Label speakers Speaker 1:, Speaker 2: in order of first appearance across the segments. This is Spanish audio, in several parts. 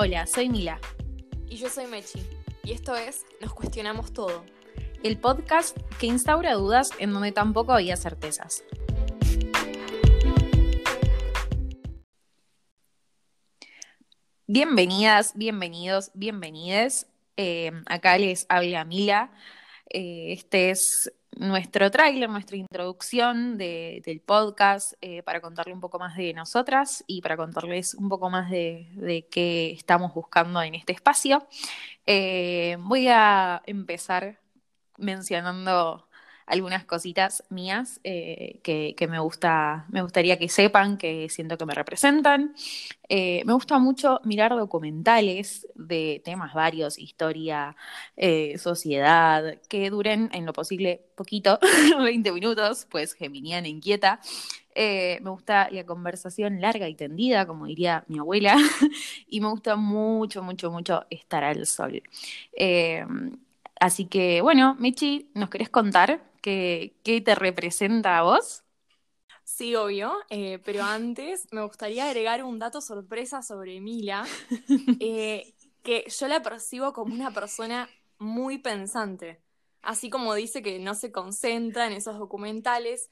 Speaker 1: Hola, soy Mila.
Speaker 2: Y yo soy Mechi. Y esto es Nos Cuestionamos Todo.
Speaker 1: El podcast que instaura dudas en donde tampoco había certezas. Bienvenidas, bienvenidos, bienvenides. Eh, acá les habla Mila. Eh, este es nuestro tráiler, nuestra introducción del podcast eh, para contarle un poco más de nosotras y para contarles un poco más de, qué estamos buscando en este espacio. voy a empezar mencionando algunas cositas mías eh, que, me, gusta, me gustaría que sepan, que siento que me representan. Eh, me gusta mucho mirar documentales de temas varios, historia, eh, sociedad, que duren en lo posible poquito, 20 minutos, pues geminiana inquieta. me gusta la conversación larga y tendida, como diría mi abuela, y me gusta mucho, mucho, mucho estar al sol. así que, bueno, Michi, ¿nos querés contar ¿Qué, te representa a vos?
Speaker 2: Sí, obvio, eh, pero antes me gustaría agregar un dato sorpresa sobre Mila, eh, que yo la percibo como una persona muy pensante, así como dice que no se concentra en esos documentales,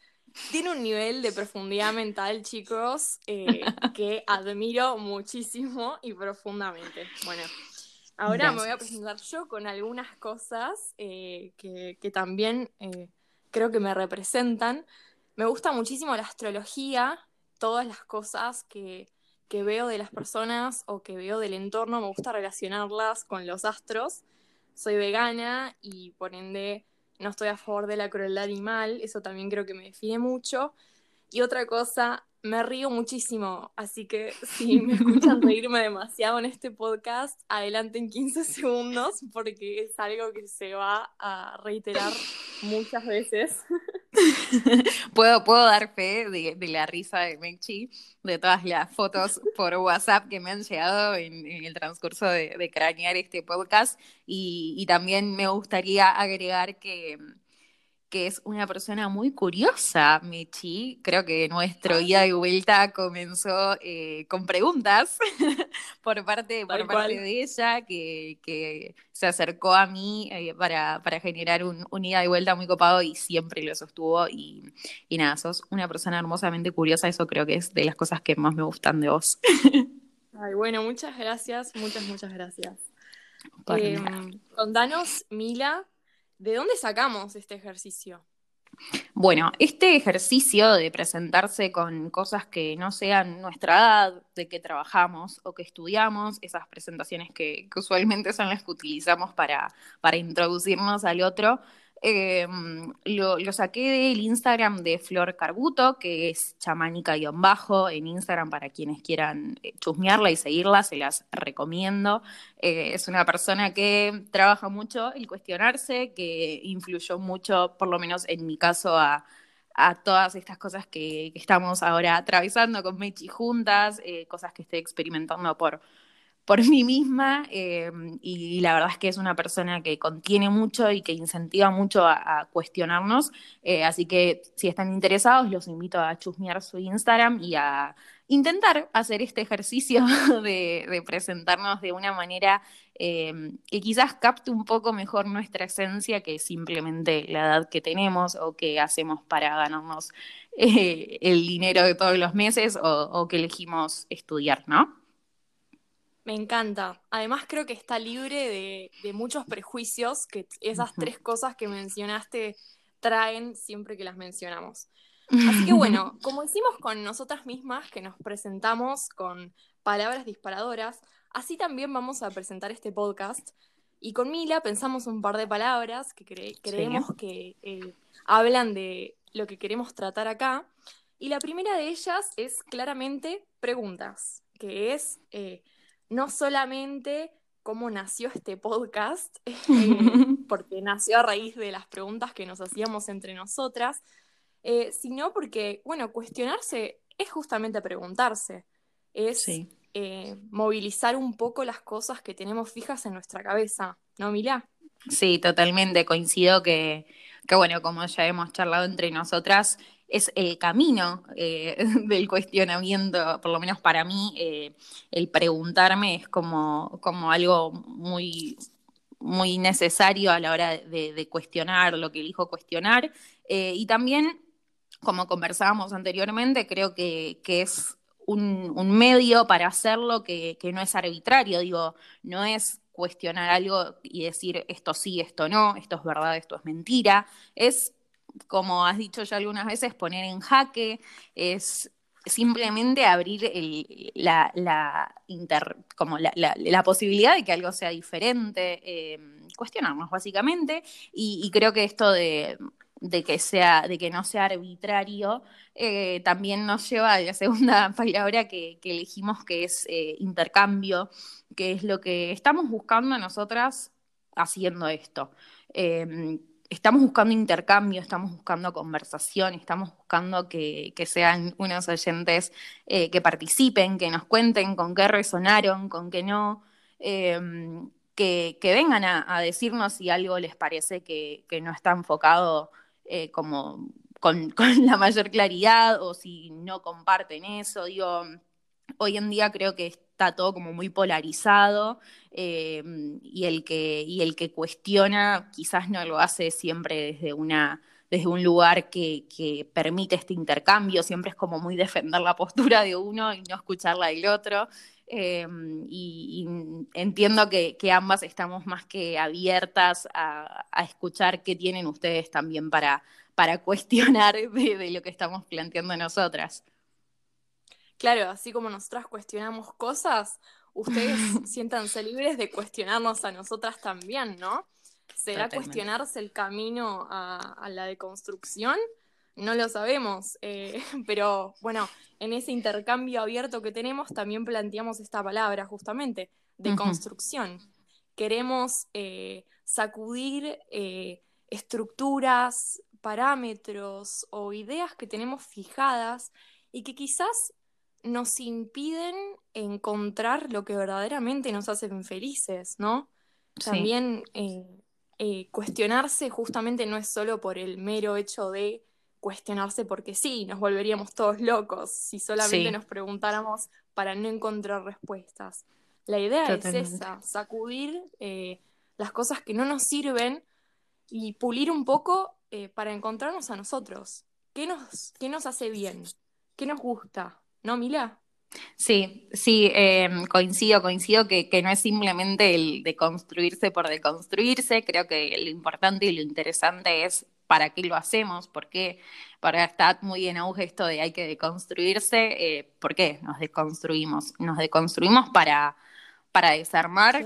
Speaker 2: tiene un nivel de profundidad mental, chicos, eh, que admiro muchísimo y profundamente. Bueno, ahora me voy a presentar yo con algunas cosas que, que, también creo que me representan. Me gusta muchísimo la astrología, todas las cosas que, veo de las personas o que veo del entorno, me gusta relacionarlas con los astros. Soy vegana y por ende no estoy a favor de la crueldad animal, eso también creo que me define mucho. Y otra cosa, me río muchísimo, así que si me escuchan reírme demasiado en este podcast, adelanten 15 segundos porque es algo que se va a reiterar muchas veces.
Speaker 1: puedo, puedo dar fe de, la risa de Mechi, de todas las fotos por WhatsApp que me han llegado en, el transcurso de, cranear este podcast y también me gustaría agregar que que es una persona muy curiosa, Michi. Creo que nuestro ida y vuelta comenzó eh, con preguntas por parte, por parte de ella, que, se acercó a mí eh, para, generar un, un, ida y vuelta muy copado y siempre lo sostuvo. Y, nada, sos una persona hermosamente curiosa, eso creo que es de las cosas que más me gustan de vos.
Speaker 2: Ay, bueno, muchas gracias, muchas, muchas gracias. Eh, contanos, Mila, ¿De dónde sacamos este ejercicio?
Speaker 1: Bueno, este ejercicio de presentarse con cosas que no sean nuestra edad, de que trabajamos o que estudiamos, esas presentaciones que, usualmente son las que utilizamos para, para introducirnos al otro, Em, lo, saqué del Instagram de Flor Carbuto, que es chamánica-bajo en Instagram para quienes quieran eh, chusmearla y seguirla, se las recomiendo. Eh, es una persona que trabaja mucho el cuestionarse, que influyó mucho, por lo menos en mi caso, a, todas estas cosas que, estamos ahora atravesando con Mechi juntas, eh, cosas que estoy experimentando por por mí misma eh, y, la verdad es que es una persona que contiene mucho y que incentiva mucho a, cuestionarnos. Eh, así que si están interesados, los invito a chusmear su Instagram y a intentar hacer este ejercicio de, presentarnos de una manera eh, que quizás capte un poco mejor nuestra esencia que simplemente la edad que tenemos o que hacemos para ganarnos el dinero de todos los meses o, o que elegimos estudiar, ¿no?
Speaker 2: Me encanta. Además creo que está libre de, muchos prejuicios que esas tres cosas que mencionaste traen siempre que las mencionamos. Así que bueno, como hicimos con nosotras mismas, que nos presentamos con palabras disparadoras, así también vamos a presentar este podcast. Y con Mila pensamos un par de palabras que creemos que eh, hablan de lo que queremos tratar acá. Y la primera de ellas es claramente preguntas, que es eh, no solamente cómo nació este podcast, eh, porque nació a raíz de las preguntas que nos hacíamos entre nosotras, eh, sino porque, bueno, cuestionarse es justamente preguntarse, es eh, movilizar un poco las cosas que tenemos fijas en nuestra cabeza, ¿no, Mila?
Speaker 1: Sí, totalmente, coincido que, que bueno, como ya hemos charlado entre nosotras, es el camino eh, del cuestionamiento, por lo menos para mí, eh, el preguntarme es como, como algo muy, muy necesario a la hora de, cuestionar lo que elijo cuestionar. Eh, y también, como conversábamos anteriormente, creo que, es un, medio para hacerlo que, que no es arbitrario, digo, no es cuestionar algo y decir esto sí, esto no, esto es verdad, esto es mentira, es como has dicho ya algunas veces, poner en jaque, es simplemente abrir la, como la, posibilidad de que algo sea diferente, eh, cuestionarnos básicamente, y, creo que esto de, que sea, de que no sea arbitrario, eh, también nos lleva a la segunda palabra que, elegimos, que es eh, intercambio, que es lo que estamos buscando nosotras haciendo esto estamos buscando intercambio, estamos buscando conversación, estamos buscando que, sean unos oyentes eh, que participen, que nos cuenten con qué resonaron, con qué no, em, que, vengan a, decirnos si algo les parece que, no está enfocado eh, como con, con, la mayor claridad o si no comparten eso. Digo, hoy en día creo que está todo como muy polarizado eh, y, el que, y el que cuestiona quizás no lo hace siempre desde una desde un lugar que, permite este intercambio, siempre es como muy defender la postura de uno y no escuchar la del otro. Eh, y, entiendo que, ambas estamos más que abiertas a, escuchar qué tienen ustedes también para, para cuestionar de lo que estamos planteando nosotras.
Speaker 2: Claro, así como nosotras cuestionamos cosas, ustedes siéntanse libres de cuestionarnos a nosotras también, ¿no? ¿Será cuestionarse el camino a, la deconstrucción? No lo sabemos, eh, pero bueno, en ese intercambio abierto que tenemos también planteamos esta palabra justamente, deconstrucción. Queremos eh, sacudir eh, estructuras, parámetros o ideas que tenemos fijadas y que quizás nos impiden encontrar lo que verdaderamente nos hacen felices, ¿no? También eh, eh, cuestionarse justamente no es solo por el mero hecho de cuestionarse porque sí, nos volveríamos todos locos si solamente nos preguntáramos para no encontrar respuestas. La idea es esa, sacudir eh, las cosas que no nos sirven y pulir un poco para encontrarnos a nosotros. ¿Qué nos, qué nos hace bien? ¿Qué nos gusta? ¿No, Mila?
Speaker 1: Sí, sí, em, coincido, coincido que, no es simplemente el de construirse por deconstruirse, creo que lo importante y lo interesante es para qué lo hacemos, porque para está muy en auge esto de hay que deconstruirse, eh, ¿por qué nos deconstruimos? Nos deconstruimos para, para desarmar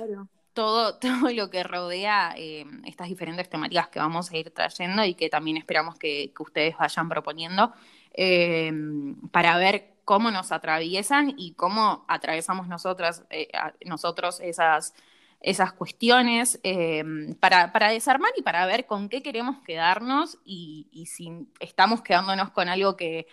Speaker 1: todo, todo lo que rodea em, estas diferentes temáticas que vamos a ir trayendo y que también esperamos que, que ustedes vayan proponiendo em, para ver cómo nos atraviesan y cómo atravesamos nosotras, eh, nosotros esas, esas cuestiones eh, para, desarmar y para ver con qué queremos quedarnos y, si estamos quedándonos con algo que,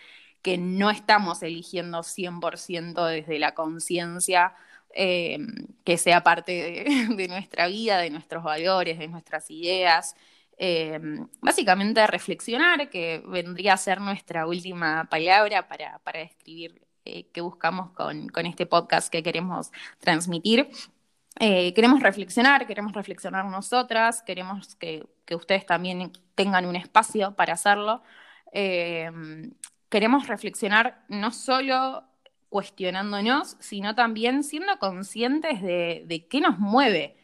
Speaker 1: no estamos eligiendo 100% desde la conciencia. Eh, que sea parte de, nuestra vida, de nuestros valores, de nuestras ideas. Eh, básicamente reflexionar, que vendría a ser nuestra última palabra para, describir eh, qué buscamos con, este podcast que queremos transmitir. Eh, queremos reflexionar, queremos reflexionar nosotras, queremos que, ustedes también tengan un espacio para hacerlo. queremos reflexionar no solo cuestionándonos, sino también siendo conscientes de, de qué nos mueve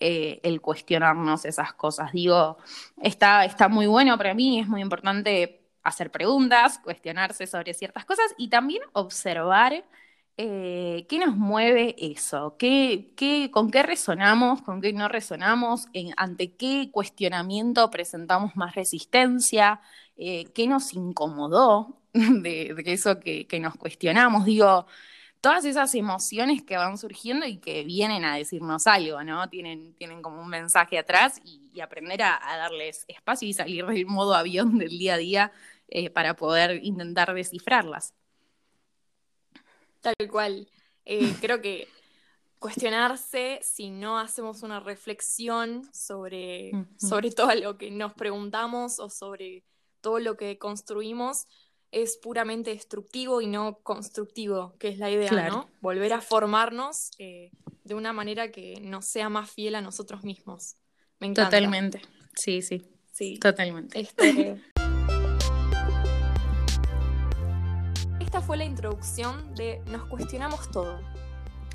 Speaker 1: eh, el cuestionarnos esas cosas. Digo, está, está muy bueno para mí, es muy importante hacer preguntas, cuestionarse sobre ciertas cosas y también observar eh, qué nos mueve eso, ¿Qué, qué, con qué resonamos, con qué no resonamos, ante qué cuestionamiento presentamos más resistencia, eh, qué nos incomodó de, eso que, que, nos cuestionamos. Digo, todas esas emociones que van surgiendo y que vienen a decirnos algo, ¿no? Tienen, tienen como un mensaje atrás y, aprender a, darles espacio y salir del modo avión del día a día eh, para poder intentar descifrarlas.
Speaker 2: Tal cual. Eh, creo que cuestionarse si no hacemos una reflexión sobre, sobre todo lo que nos preguntamos o sobre todo lo que construimos, es puramente destructivo y no constructivo, que es la idea,
Speaker 1: Claro.
Speaker 2: ¿no? Volver a formarnos eh, de una manera que nos sea más fiel a nosotros mismos. Me encanta.
Speaker 1: Totalmente. Sí, sí,
Speaker 2: Sí.
Speaker 1: totalmente.
Speaker 2: Este... Esta fue la introducción de Nos cuestionamos todo.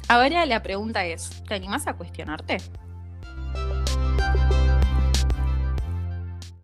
Speaker 1: Ahora la pregunta es, ¿te animás a cuestionarte?